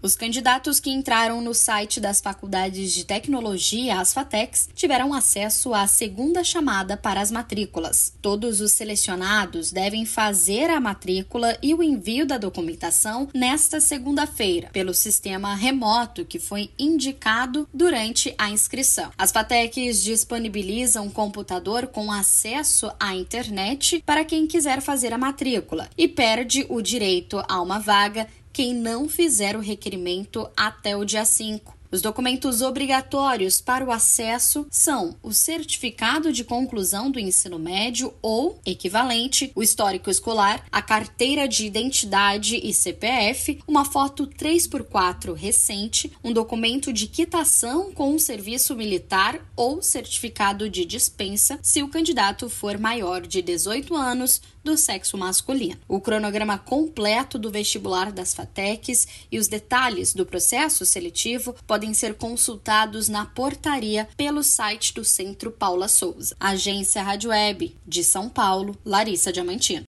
Os candidatos que entraram no site das faculdades de tecnologia, as FATECs, tiveram acesso à segunda chamada para as matrículas. Todos os selecionados devem fazer a matrícula e o envio da documentação nesta segunda-feira, pelo sistema remoto que foi indicado durante a inscrição. As FATECs disponibilizam um computador com acesso à internet para quem quiser fazer a matrícula e perde o direito a uma vaga quem não fizer o requerimento até o dia 5. Os documentos obrigatórios para o acesso são o certificado de conclusão do ensino médio ou equivalente, o histórico escolar, a carteira de identidade e CPF, uma foto 3x4 recente, um documento de quitação com o serviço militar ou certificado de dispensa, se o candidato for maior de 18 anos do sexo masculino. O cronograma completo do vestibular das FATECs e os detalhes do processo seletivo podem ser consultados na portaria pelo site do Centro Paula Souza. Agência Rádio Web de São Paulo, Larissa Diamantino.